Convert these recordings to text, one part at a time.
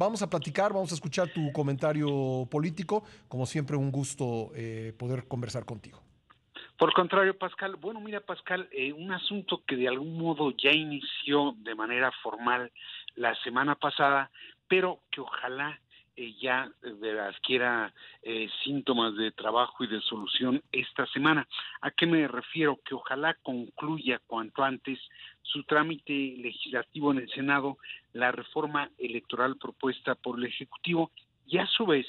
vamos a platicar, vamos a escuchar tu comentario político. Como siempre, un gusto eh, poder conversar contigo. Por contrario, Pascal, bueno, mira, Pascal, eh, un asunto que de algún modo ya inició de manera formal la semana pasada, pero que ojalá ya adquiera eh, síntomas de trabajo y de solución esta semana. ¿A qué me refiero? Que ojalá concluya cuanto antes su trámite legislativo en el Senado, la reforma electoral propuesta por el Ejecutivo y a su vez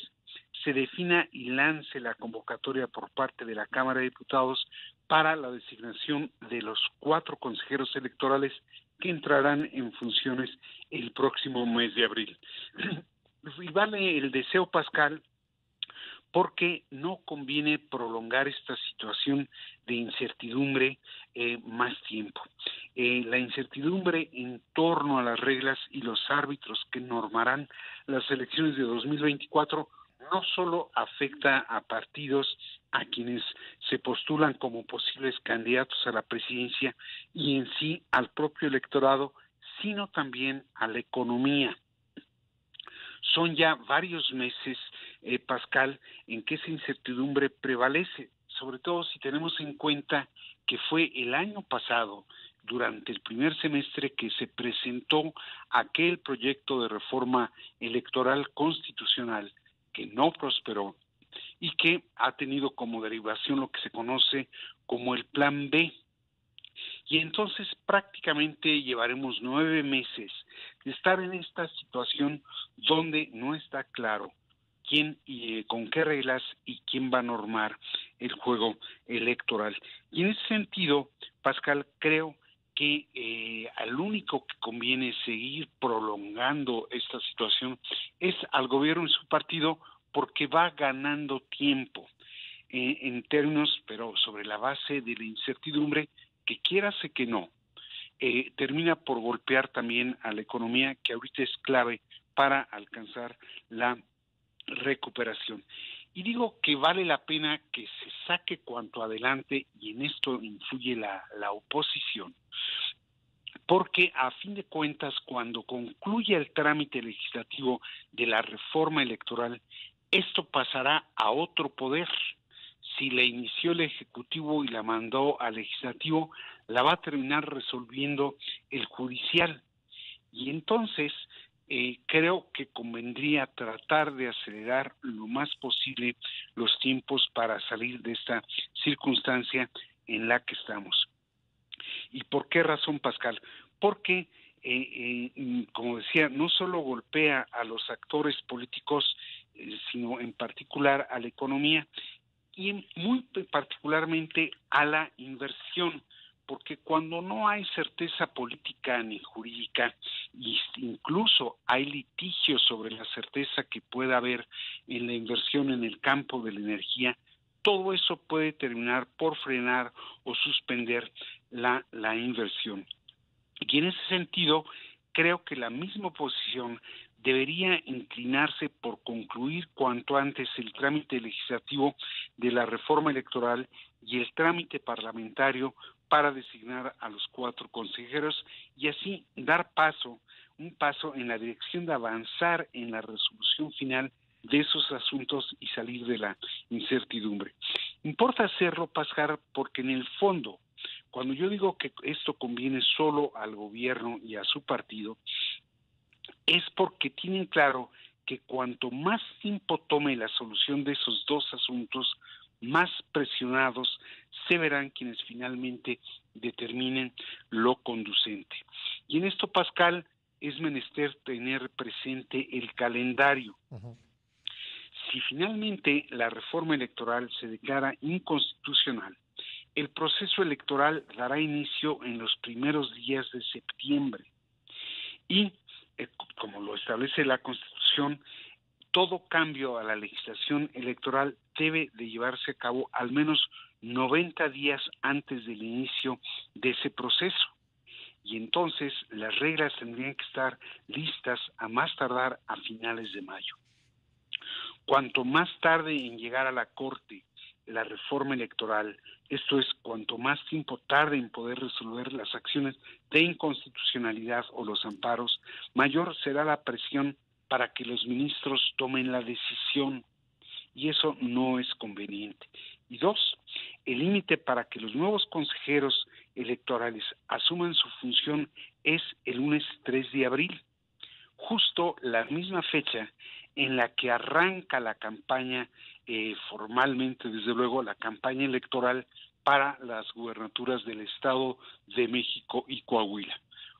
se defina y lance la convocatoria por parte de la Cámara de Diputados para la designación de los cuatro consejeros electorales que entrarán en funciones el próximo mes de abril. Y vale el deseo, Pascal, porque no conviene prolongar esta situación de incertidumbre eh, más tiempo. Eh, la incertidumbre en torno a las reglas y los árbitros que normarán las elecciones de 2024 no solo afecta a partidos a quienes se postulan como posibles candidatos a la presidencia y en sí al propio electorado, sino también a la economía. Son ya varios meses, eh, Pascal, en que esa incertidumbre prevalece, sobre todo si tenemos en cuenta que fue el año pasado, durante el primer semestre, que se presentó aquel proyecto de reforma electoral constitucional que no prosperó y que ha tenido como derivación lo que se conoce como el Plan B. Y entonces prácticamente llevaremos nueve meses de estar en esta situación donde no está claro quién y eh, con qué reglas y quién va a normar el juego electoral. Y en ese sentido, Pascal, creo que eh, al único que conviene seguir prolongando esta situación es al gobierno y su partido porque va ganando tiempo eh, en términos, pero sobre la base de la incertidumbre, que quiérase que no, eh, termina por golpear también a la economía, que ahorita es clave para alcanzar la recuperación. Y digo que vale la pena que se saque cuanto adelante, y en esto influye la, la oposición, porque a fin de cuentas, cuando concluya el trámite legislativo de la reforma electoral, esto pasará a otro poder. Si la inició el Ejecutivo y la mandó al Legislativo, la va a terminar resolviendo el Judicial. Y entonces eh, creo que convendría tratar de acelerar lo más posible los tiempos para salir de esta circunstancia en la que estamos. ¿Y por qué razón, Pascal? Porque, eh, eh, como decía, no solo golpea a los actores políticos sino en particular a la economía y muy particularmente a la inversión, porque cuando no hay certeza política ni jurídica, incluso hay litigios sobre la certeza que pueda haber en la inversión en el campo de la energía, todo eso puede terminar por frenar o suspender la, la inversión. Y en ese sentido, creo que la misma posición debería inclinarse por concluir cuanto antes el trámite legislativo de la reforma electoral y el trámite parlamentario para designar a los cuatro consejeros y así dar paso, un paso en la dirección de avanzar en la resolución final de esos asuntos y salir de la incertidumbre. Importa hacerlo, Pascar, porque en el fondo, cuando yo digo que esto conviene solo al gobierno y a su partido, es porque tienen claro que cuanto más tiempo tome la solución de esos dos asuntos, más presionados se verán quienes finalmente determinen lo conducente. Y en esto, Pascal, es menester tener presente el calendario. Si finalmente la reforma electoral se declara inconstitucional, el proceso electoral dará inicio en los primeros días de septiembre y como lo establece la Constitución, todo cambio a la legislación electoral debe de llevarse a cabo al menos 90 días antes del inicio de ese proceso. Y entonces las reglas tendrían que estar listas a más tardar a finales de mayo. Cuanto más tarde en llegar a la Corte la reforma electoral, esto es, cuanto más tiempo tarde en poder resolver las acciones de inconstitucionalidad o los amparos, mayor será la presión para que los ministros tomen la decisión. Y eso no es conveniente. Y dos, el límite para que los nuevos consejeros electorales asuman su función es el lunes 3 de abril, justo la misma fecha en la que arranca la campaña eh, formalmente, desde luego, la campaña electoral para las gubernaturas del Estado de México y Coahuila.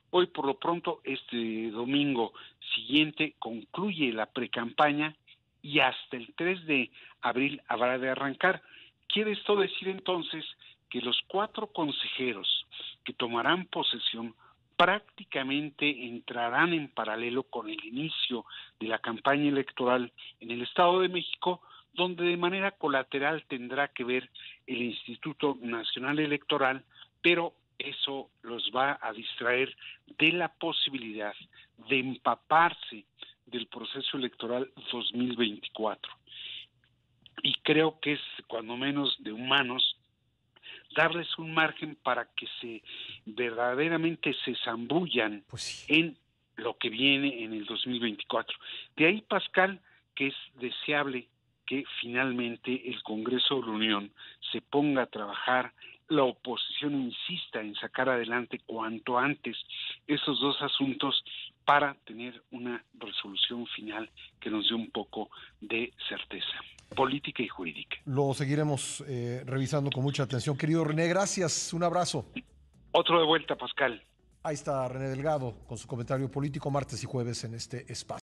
Hoy, por lo pronto, este domingo siguiente concluye la precampaña y hasta el 3 de abril habrá de arrancar. Quiere esto decir entonces que los cuatro consejeros que tomarán posesión prácticamente entrarán en paralelo con el inicio de la campaña electoral en el Estado de México, donde de manera colateral tendrá que ver el Instituto Nacional Electoral, pero eso los va a distraer de la posibilidad de empaparse del proceso electoral 2024. Y creo que es cuando menos de humanos darles un margen para que se verdaderamente se zambullan Pues en lo que viene en el 2024. De ahí, Pascal, que es deseable que finalmente el Congreso de la Unión se ponga a trabajar, la oposición insista en sacar adelante cuanto antes esos dos asuntos para tener una resolución final que nos dé un poco de certeza política y jurídica. Lo seguiremos eh, revisando con mucha atención. Querido René, gracias. Un abrazo. Otro de vuelta, Pascal. Ahí está René Delgado con su comentario político martes y jueves en este espacio.